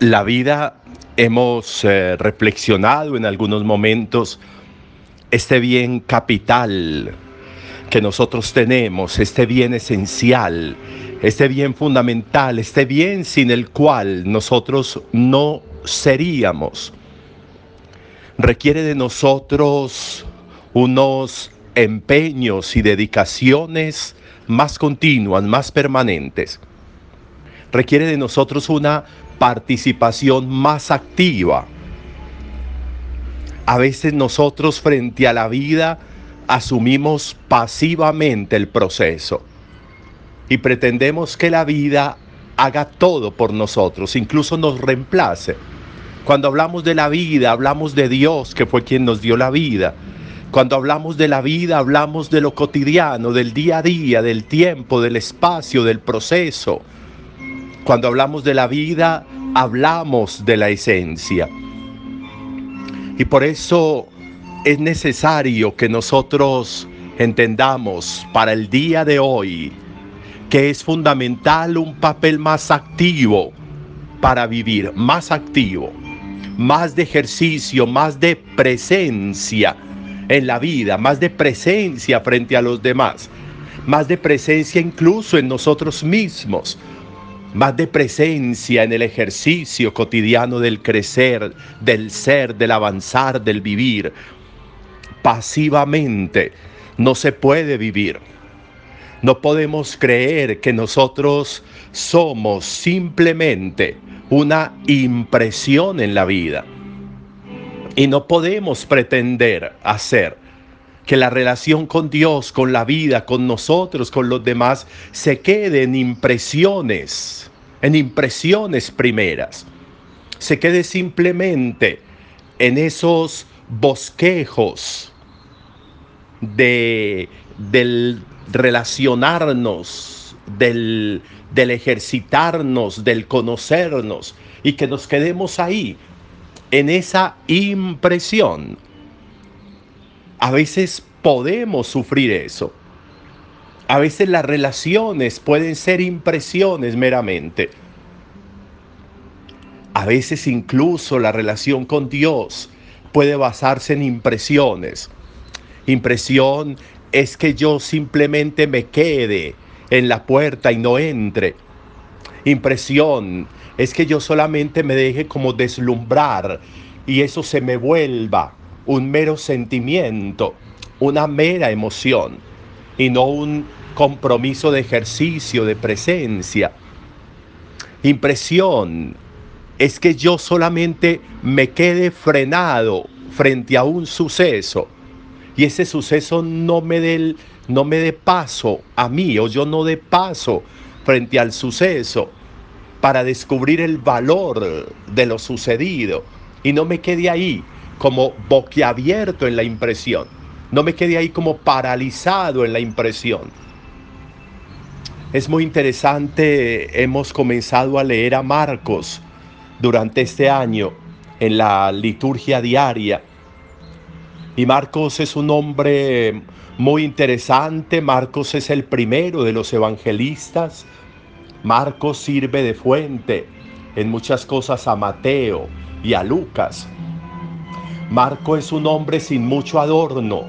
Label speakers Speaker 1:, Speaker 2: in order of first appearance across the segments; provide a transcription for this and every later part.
Speaker 1: la vida hemos eh, reflexionado en algunos momentos este bien capital que nosotros tenemos, este bien esencial, este bien fundamental, este bien sin el cual nosotros no seríamos. Requiere de nosotros unos empeños y dedicaciones más continuas, más permanentes. Requiere de nosotros una participación más activa. A veces nosotros frente a la vida asumimos pasivamente el proceso y pretendemos que la vida haga todo por nosotros, incluso nos reemplace. Cuando hablamos de la vida, hablamos de Dios, que fue quien nos dio la vida. Cuando hablamos de la vida, hablamos de lo cotidiano, del día a día, del tiempo, del espacio, del proceso. Cuando hablamos de la vida, hablamos de la esencia. Y por eso es necesario que nosotros entendamos para el día de hoy que es fundamental un papel más activo para vivir, más activo, más de ejercicio, más de presencia en la vida, más de presencia frente a los demás, más de presencia incluso en nosotros mismos, más de presencia en el ejercicio cotidiano del crecer, del ser, del avanzar, del vivir. Pasivamente no se puede vivir. No podemos creer que nosotros somos simplemente una impresión en la vida. Y no podemos pretender hacer que la relación con Dios, con la vida, con nosotros, con los demás, se quede en impresiones, en impresiones primeras. Se quede simplemente en esos bosquejos de, del relacionarnos, del, del ejercitarnos, del conocernos, y que nos quedemos ahí, en esa impresión a veces podemos sufrir eso. A veces las relaciones pueden ser impresiones meramente. A veces incluso la relación con Dios puede basarse en impresiones. Impresión es que yo simplemente me quede en la puerta y no entre. Impresión es que yo solamente me deje como deslumbrar y eso se me vuelva un mero sentimiento, una mera emoción y no un compromiso de ejercicio, de presencia. Impresión es que yo solamente me quede frenado frente a un suceso y ese suceso no me dé no me dé paso a mí o yo no dé paso frente al suceso para descubrir el valor de lo sucedido y no me quede ahí como boquiabierto en la impresión. No me quedé ahí como paralizado en la impresión. Es muy interesante, hemos comenzado a leer a Marcos durante este año en la liturgia diaria. Y Marcos es un hombre muy interesante, Marcos es el primero de los evangelistas. Marcos sirve de fuente en muchas cosas a Mateo y a Lucas. Marco es un hombre sin mucho adorno,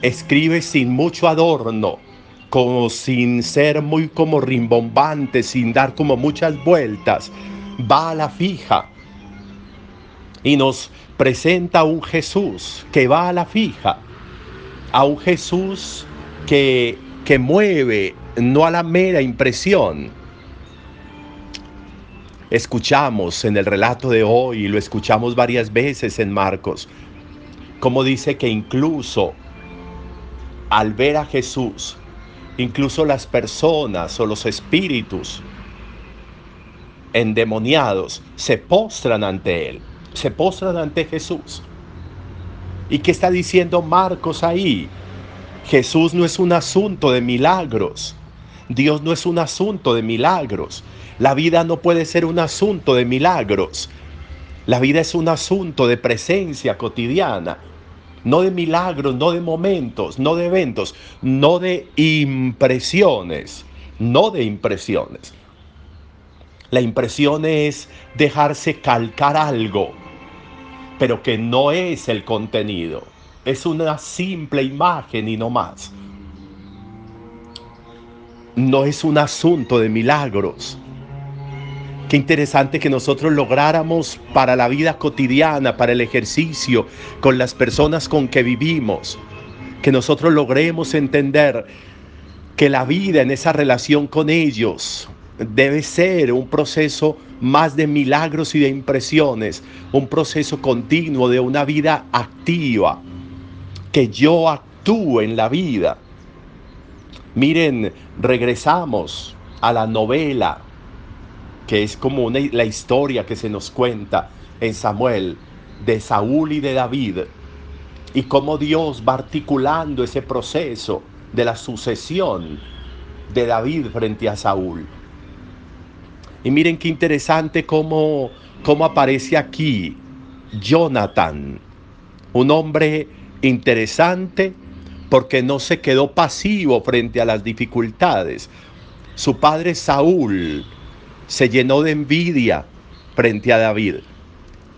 Speaker 1: escribe sin mucho adorno, como sin ser muy como rimbombante, sin dar como muchas vueltas, va a la fija. Y nos presenta a un Jesús que va a la fija, a un Jesús que, que mueve, no a la mera impresión, escuchamos en el relato de hoy, lo escuchamos varias veces en Marcos, como dice que incluso al ver a Jesús, incluso las personas o los espíritus endemoniados se postran ante Él, se postran ante Jesús. ¿Y qué está diciendo Marcos ahí? Jesús no es un asunto de milagros. Dios no es un asunto de milagros. La vida no puede ser un asunto de milagros. La vida es un asunto de presencia cotidiana, no de milagros, no de momentos, no de eventos, no de impresiones, no de impresiones. La impresión es dejarse calcar algo, pero que no es el contenido. Es una simple imagen y no más. No es un asunto de milagros. Qué interesante que nosotros lográramos para la vida cotidiana, para el ejercicio, con las personas con que vivimos, que nosotros logremos entender que la vida en esa relación con ellos debe ser un proceso más de milagros y de impresiones, un proceso continuo de una vida activa, que yo actúe en la vida. Miren, regresamos a la novela que es como la historia que se nos cuenta en Samuel de Saúl y de David, y cómo Dios va articulando ese proceso de la sucesión de David frente a Saúl. Y miren qué interesante cómo, cómo aparece aquí Jonathan, un hombre interesante porque no se quedó pasivo frente a las dificultades. Su padre Saúl se llenó de envidia frente a David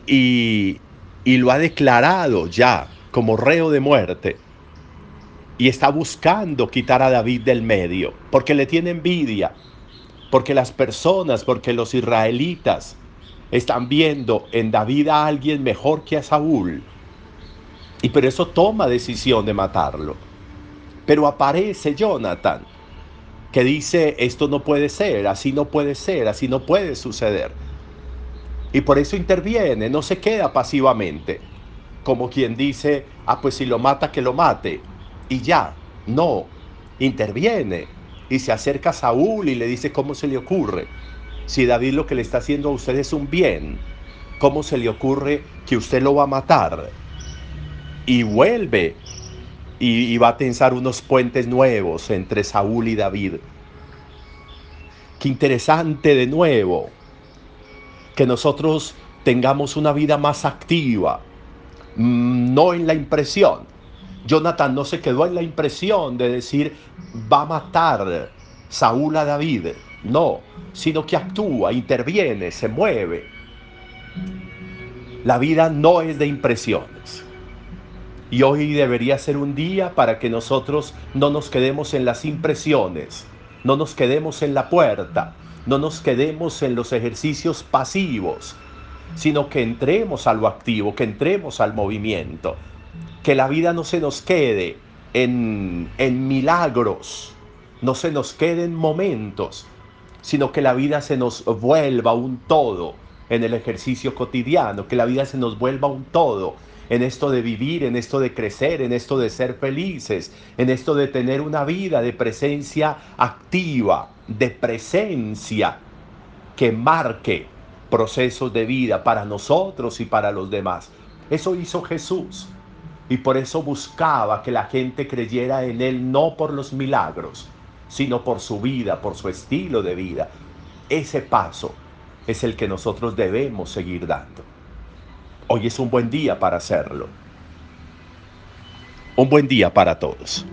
Speaker 1: y, y lo ha declarado ya como reo de muerte y está buscando quitar a David del medio porque le tiene envidia, porque las personas, porque los israelitas están viendo en David a alguien mejor que a Saúl y por eso toma decisión de matarlo. Pero aparece Jonathan que dice, esto no puede ser, así no puede ser, así no puede suceder. Y por eso interviene, no se queda pasivamente, como quien dice, ah, pues si lo mata, que lo mate. Y ya, no, interviene y se acerca a Saúl y le dice cómo se le ocurre. Si David lo que le está haciendo a usted es un bien, ¿cómo se le ocurre que usted lo va a matar? Y vuelve y, va a tensar unos puentes nuevos entre Saúl y David. Qué interesante de nuevo que nosotros tengamos una vida más activa, mm, no en la impresión. Jonathan no se quedó en la impresión de decir va a matar Saúl a David, no, sino que actúa, interviene, se mueve. La vida no es de impresiones. Y hoy debería ser un día para que nosotros no nos quedemos en las impresiones, no nos quedemos en la puerta, no nos quedemos en los ejercicios pasivos, sino que entremos a lo activo, que entremos al movimiento, que la vida no se nos quede en, en milagros, no se nos quede en momentos, sino que la vida se nos vuelva un todo en el ejercicio cotidiano, que la vida se nos vuelva un todo en esto de vivir, en esto de crecer, en esto de ser felices, en esto de tener una vida de presencia activa, de presencia que marque procesos de vida para nosotros y para los demás. Eso hizo Jesús y por eso buscaba que la gente creyera en Él no por los milagros, sino por su vida, por su estilo de vida. Ese paso es el que nosotros debemos seguir dando. Hoy es un buen día para hacerlo. Un buen día para todos.